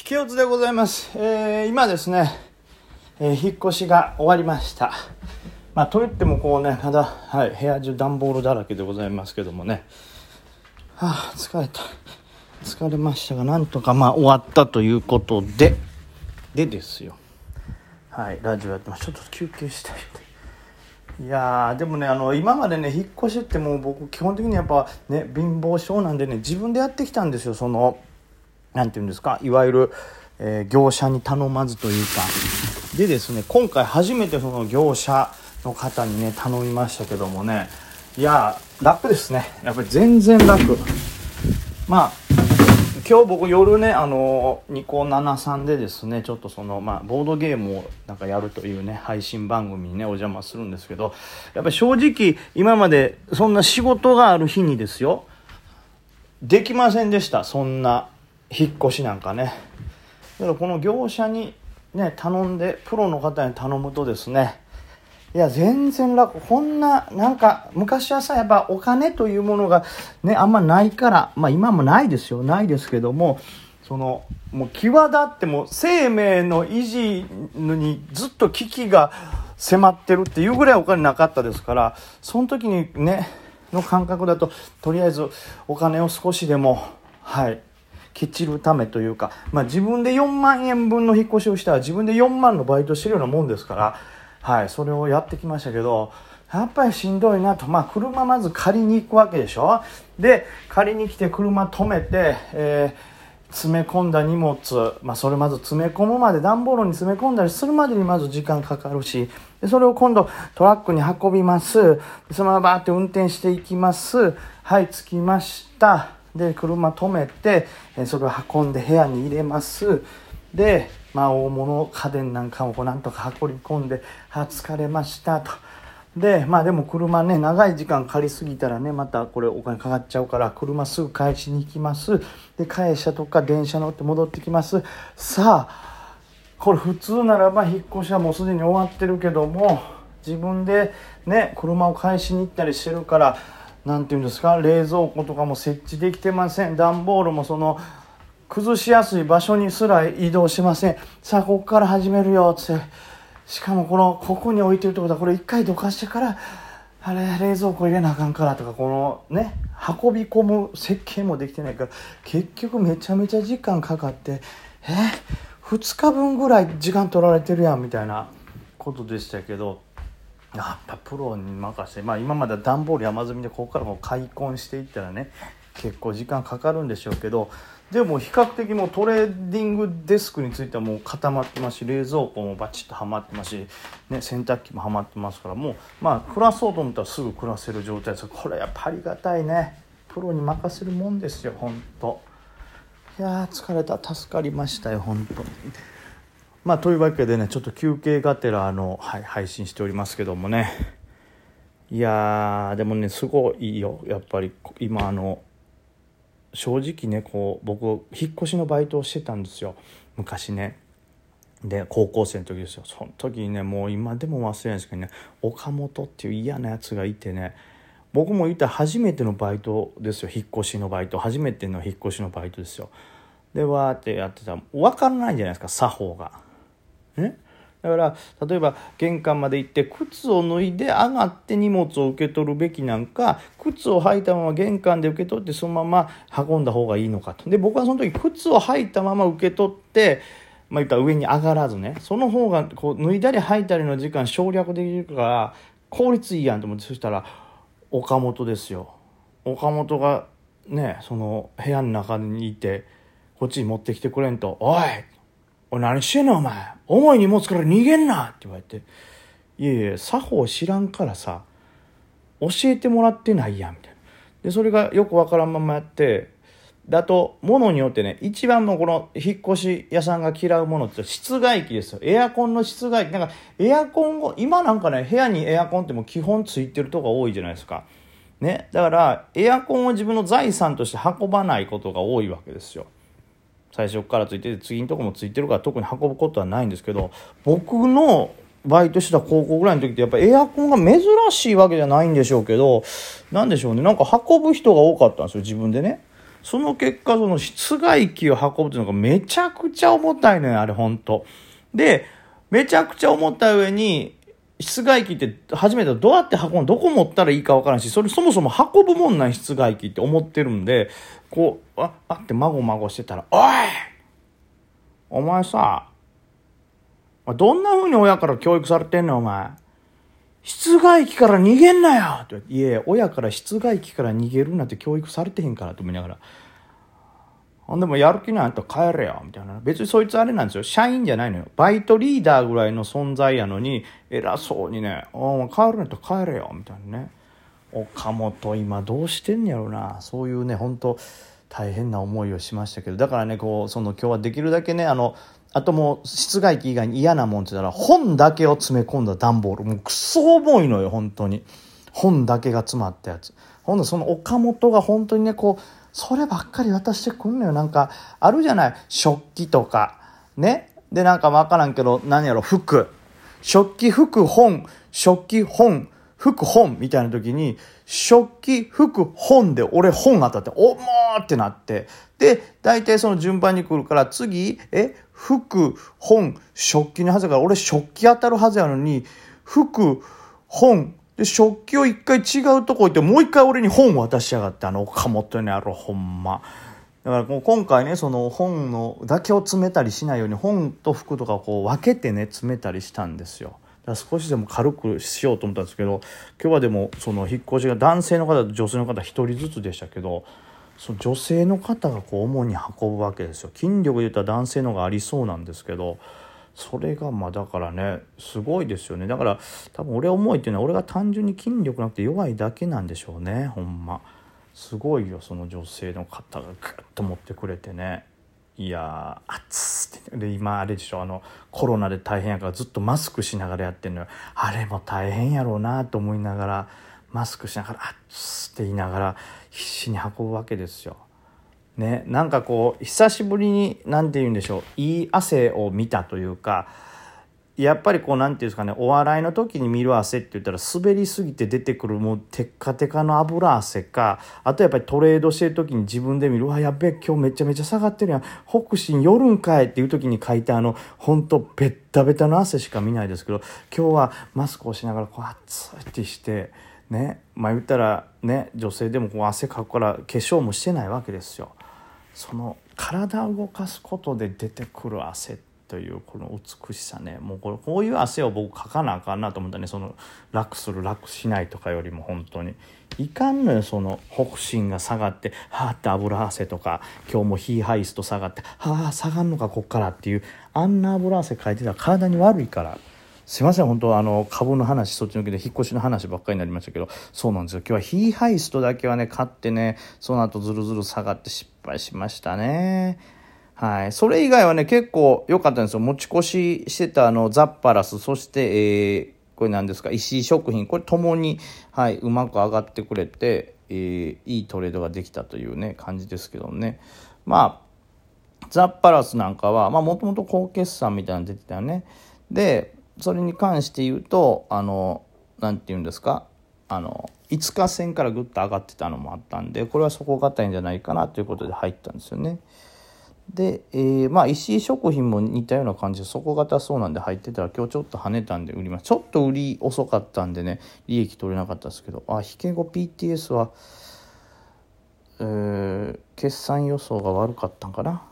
引き四つでございます。えー今ですね、えー引っ越しが終わりました。まあ、といってもこうね、まだ、はい、部屋中段ボールだらけでございますけどもね。はあ、疲れた。疲れましたが、なんとかまあ終わったということで、でですよ。はい、ラジオやってます。ちょっと休憩したいいやでもねあの今までね引っ越しってもう僕基本的にやっぱね貧乏症なんでね自分でやってきたんですよそのなんていうんですかいわゆる、えー業者に頼まずというか。でですね今回初めてその業者の方にね頼みましたけどもね。いや楽ですね。やっぱり全然楽まあ今日僕夜ねあのニコ73でですねちょっとそのまあボードゲームをなんかやるというね配信番組にねお邪魔するんですけどやっぱり正直今までそんな仕事がある日にですよできませんでした。そんな引っ越しなんかね。だからこの業者にね頼んでプロの方に頼むとですね。いや全然楽。こんななんか昔はさやっぱお金というものがねあんまないからまあ今もないですよ。ないですけどもそのもう際立っても生命の維持にずっと危機が迫ってるっていうぐらいお金なかったですからその時にねの感覚だととりあえずお金を少しでもはいきっちるためというか、まあ、自分で4万円分の引っ越しをしたら自分で4万のバイトしてるようなもんですから、はい、それをやってきましたけどやっぱりしんどいなと、まあ、車まず借りに行くわけでしょ。で借りに来て車止めて、えー詰め込んだ荷物、まあ、それまず詰め込むまで段ボールに詰め込んだりするまでにまず時間かかるしでそれを今度トラックに運びます。そのままバーって運転していきます。はい着きました。で車止めてそれを運んで部屋に入れます。で、まあ、大物家電なんかをこうなんとか運び込んで「あ疲れました」と。でまあでも車ね長い時間借りすぎたらねまたこれお金かかっちゃうから車すぐ返しに行きます。で返したとか電車乗って戻ってきます。さあこれ普通ならば引っ越しはもうすでに終わってるけども自分でね車を返しに行ったりしてるから何て言うんですか冷蔵庫とかも設置できてません。段ボールもその崩しやすい場所にすら移動しません。さあここから始めるよって。しかもこのここに置いてるってことはこれ一回どかしてからあれ冷蔵庫入れなあかんからとかこのね運び込む設計もできてないから結局めちゃめちゃ時間かかってえ2日分ぐらい時間取られてるやんみたいなことでしたけど。やっぱプロに任せてまあ今まで段ボール山積みでここからこう開墾していったらね結構時間かかるんでしょうけどでも比較的もうトレーディングデスクについてはもう固まってますし冷蔵庫もバチッとはまってますし、ね、洗濯機もはまってますからもうまあ暮らそうと思ったらすぐ暮らせる状態です。これやっぱありがたいね。プロに任せるもんですよ本当。いやー疲れた。助かりましたよ本当まあというわけでねちょっと休憩がてらあの、はい、配信しておりますけどもね。いやでもねすごいよ。やっぱり今あの正直ねこう僕引っ越しのバイトをしてたんですよ。昔ね。で高校生の時ですよ。その時にねもう今でも忘れないですけどね岡本っていう嫌なやつがいてね僕も言ったら初めてのバイトですよ。引っ越しのバイト。初めての引っ越しのバイトですよ。でわーってやってた。ら分からないじゃないですか作法が。ね。だから例えば玄関まで行って靴を脱いで上がって荷物を受け取るべきなんか靴を履いたまま玄関で受け取ってそのまま運んだ方がいいのかと。で僕はその時靴を履いたまま受け取ってまあ言った上に上がらずねその方がこう脱いだり履いたりの時間省略できるから効率いいやんと思ってそしたら岡本ですよ。岡本がねその部屋の中にいてこっちに持ってきてくれんと「おいお何してんのお前。重い荷物から逃げんな!」って言われて「いやいや作法知らんからさ教えてもらってないやん」みたいな。でそれがよくわからんままやってだと物によってね一番もうこの引っ越し屋さんが嫌うものって室外機ですよ。エアコンの室外機。なんかエアコンを今なんかね部屋にエアコンってもう基本ついてるとこが多いじゃないですか。ね。だからエアコンを自分の財産として運ばないことが多いわけですよ。最初からついてて次のとこもついてるから特に運ぶことはないんですけど僕のバイトしてた高校ぐらいの時ってやっぱエアコンが珍しいわけじゃないんでしょうけどなんでしょうねなんか運ぶ人が多かったんですよ自分でねその結果、その室外機を運ぶっていうのがめちゃくちゃ重たいのよ、あれ、ほんと。で、めちゃくちゃ重たい上に、室外機って初めてどうやって運ぶどこ持ったらいいかわからんし、それそもそも運ぶもんない室外機って思ってるんで、こう、あ、あってまごまごしてたら、おいお前さ、どんな風に親から教育されてんのお前。室外機から逃げんなよっていえ、親から室外機から逃げるなんて教育されてへんからと思いながら。ほんでもやる気ないと帰れよみたいな。別にそいつあれなんですよ。社員じゃないのよ。バイトリーダーぐらいの存在やのに、偉そうにね、お前帰るんやったら帰れよみたいなね。岡本今どうしてんやろな。そういうね、本当大変な思いをしましたけど。だからね、こう、その今日はできるだけね、あの、あともう室外機以外に嫌なもんって言ったら本だけを詰め込んだ段ボール。もうクソ重いのよ、本当に。本だけが詰まったやつ。ほんでその岡本が本当にね、こう、そればっかり渡してくんのよ。なんか、あるじゃない。食器とか。ね。で、なんかわからんけど、何やろ、服。食器、服、本。食器、本。服、本。みたいな時に、食器、服、本で俺本当たって、おもーってなって。で、大体その順番に来るから、次、え、服、本、食器のはずだから、俺食器当たるはずやのに、服、本、で、食器を一回違うとこ行って、もう一回俺に本渡しやがって、あの、岡本にあるほんま。だからもう今回ね、その本のだけを詰めたりしないように、本と服とかをこう分けてね、詰めたりしたんですよ。だから少しでも軽くしようと思ったんですけど、今日はでも、その引っ越しが男性の方と女性の方一人ずつでしたけど、その女性の方がこう主に運ぶわけですよ筋力で言ったら男性の方がありそうなんですけどそれがまあだからねすごいですよね。だから多分俺重いっていうのは俺が単純に筋力なくて弱いだけなんでしょうね。ほんま。すごいよその女性の方がグッと持ってくれてね。いやー熱って。で今あれでしょあのコロナで大変やからずっとマスクしながらやってんのよ。あれも大変やろうなと思いながらマスクしながら「熱っ」って言いながら必死に運ぶわけですよ。ね、なんかこう久しぶりに何て言うんでしょういい汗を見たというかやっぱりこう何て言うんですかねお笑いの時に見る汗って言ったら滑りすぎて出てくるもうテッカテカの油汗かあとやっぱりトレードしてる時に自分で見る「うわやべえ今日めちゃめちゃ下がってるやん北進夜んかい」っていう時に書いたあのほんとベッタベタの汗しか見ないですけど今日はマスクをしながらこう熱いってして。ねまあ言ったらね女性でもこう汗かくから化粧もしてないわけですよ。その体を動かすことで出てくる汗というこの美しさね。もうこれこういう汗を僕かかなあかんなと思ったね。その楽する楽しないとかよりも本当に。いかんのよその北進が下がってはあって油汗とか今日もヒーハイスト下がってはあ下がんのかこっからっていうあんな油汗かいてたら体に悪いから。すいません、本当あの、株の話、そっちのけで引っ越しの話ばっかりになりましたけど、そうなんですよ。今日はヒーハイストだけはね、買ってね、その後ずるずる下がって失敗しましたね。はい。それ以外はね、結構良かったんですよ。持ち越ししてたあの、ザッパラス、そして、えー、これ何ですか、石井食品、これともに、はい、うまく上がってくれて、えー、いいトレードができたというね、感じですけどね。まあ、ザッパラスなんかは、まあ、もともと高決算みたいなの出てたよね。で、それに関して言うとあの何て言うんですか？あの5日線からぐっと上がってたのもあったんでこれは底堅いんじゃないかなということで入ったんですよね。で、えー、まあ石井食品も似たような感じで底堅そうなんで入ってたら今日ちょっと跳ねたんで売ります。ちょっと売り遅かったんでね利益取れなかったですけどあ引け後 PTS は、えー、決算予想が悪かったんかな？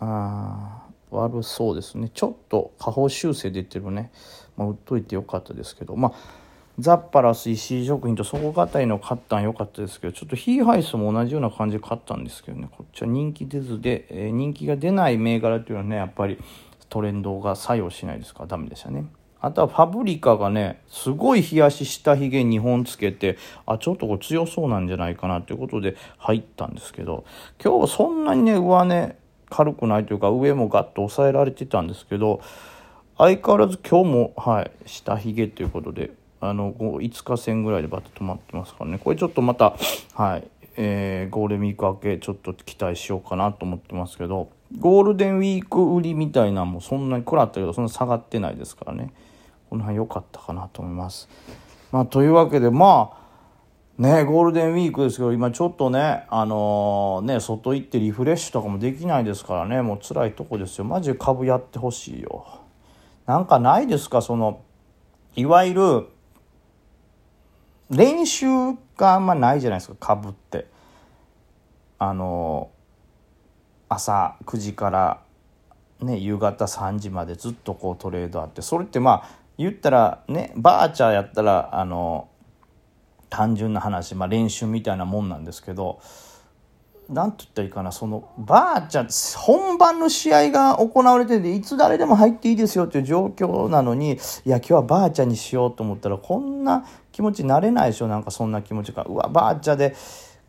あ悪そうですね。ちょっと下方修正出てるね、まあ、売っといてよかったですけど。まあザッパラス石井食品と底堅いの買ったんよかったですけどちょっとヒーハイスも同じような感じで買ったんですけどね。こっちは人気出ずで、えー、人気が出ない銘柄っていうのはねやっぱりトレンドが作用しないですか。らダメでしたね。あとはファブリカがね、すごい冷やし下髭2本つけて、あ、ちょっとこれ強そうなんじゃないかなということで入ったんですけど、今日そんなにね、上値軽くないというか上もガッと抑えられてたんですけど相変わらず今日もはい下髭ということであの5日線ぐらいでバッと止まってますからね。これちょっとまたはいえー、ゴールデンウィーク明けちょっと期待しようかなと思ってますけどゴールデンウィーク売りみたいなもそんなに食らったけどそんな下がってないですからね。この辺良かったかなと思います。まあ、というわけでまあねゴールデンウィークですけど今ちょっとねあのー、ね外行ってリフレッシュとかもできないですからね。もう辛いとこですよ。マジで株やってほしいよ。なんかないですか？そのいわゆる練習があんまないじゃないですかかぶって。あの、朝9時からね夕方3時までずっとこうトレードあってそれってまあ言ったらねバーチャーやったらあの単純な話、まあ、練習みたいなもんなんですけど何て言ったらいいかなそのバーチャー本番の試合が行われてていつ誰でも入っていいですよっていう状況なのにいや今日はバーチャーにしようと思ったらこんな気持ちになれないでしょなんかそんな気持ちが。うわバーチャーで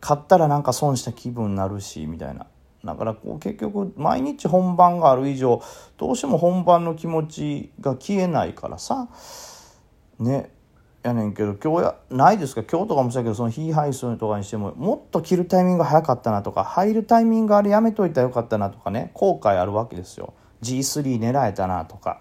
勝ったらなんか損した気分になるしみたいな。だからこう結局毎日本番がある以上どうしても本番の気持ちが消えないからさ。ね。やねんけど今日やないですか？今日とかもそうやけどその非配送とかにしてももっと切るタイミング早かったなとか入るタイミングあれやめといたらよかったなとかね。後悔あるわけですよ。G3 狙えたなとか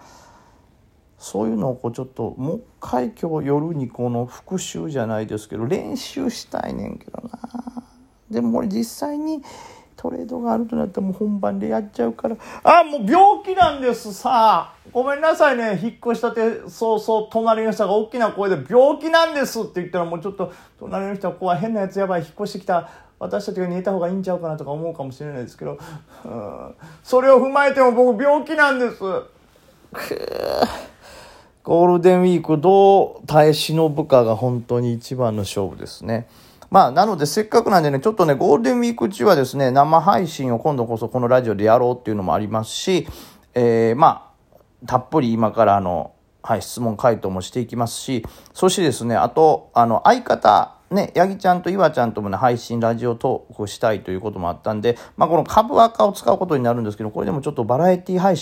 そういうのをこうちょっともう一回今日夜にこの復習じゃないですけど練習したいねんけどな。でも俺実際にトレードがあるとなったらもう本番でやっちゃうから。あもう病気なんですさあ。ごめんなさいね。引っ越したてそうそう隣の人が大きな声で「病気なんです」って言ったらもうちょっと隣の人は怖い変なやつやばい引っ越してきた私たちが寝た方がいいんちゃうかなとか思うかもしれないですけど、それを踏まえても僕病気なんです。ゴールデンウィークどう耐え忍ぶかが本当に一番の勝負ですね。まあ、なので、せっかくなんでね、ちょっとね、ゴールデンウィーク中はですね、生配信を今度こそこのラジオでやろうっていうのもありますし、えー、まあ、たっぷり今からあの、はい、質問回答もしていきますし、そしてですね、あと、あの、相方、ね、ヤギちゃんと岩ちゃんともね、配信、ラジオトークしたいということもあったんで、まあ、この株赤を使うことになるんですけど、これでもちょっとバラエティ配信